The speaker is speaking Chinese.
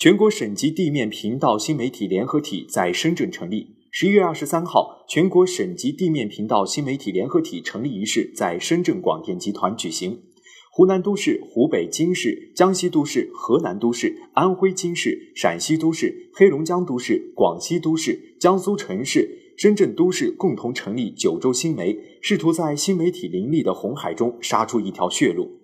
全国省级地面频道新媒体联合体在深圳成立。十一月二十三号，全国省级地面频道新媒体联合体成立仪式在深圳广电集团举行。湖南都市、湖北经市、江西都市、河南都市、安徽经市、陕西都市、黑龙江都市、广西都市、江苏城市、深圳都市共同成立九州新媒，试图在新媒体林立的红海中杀出一条血路。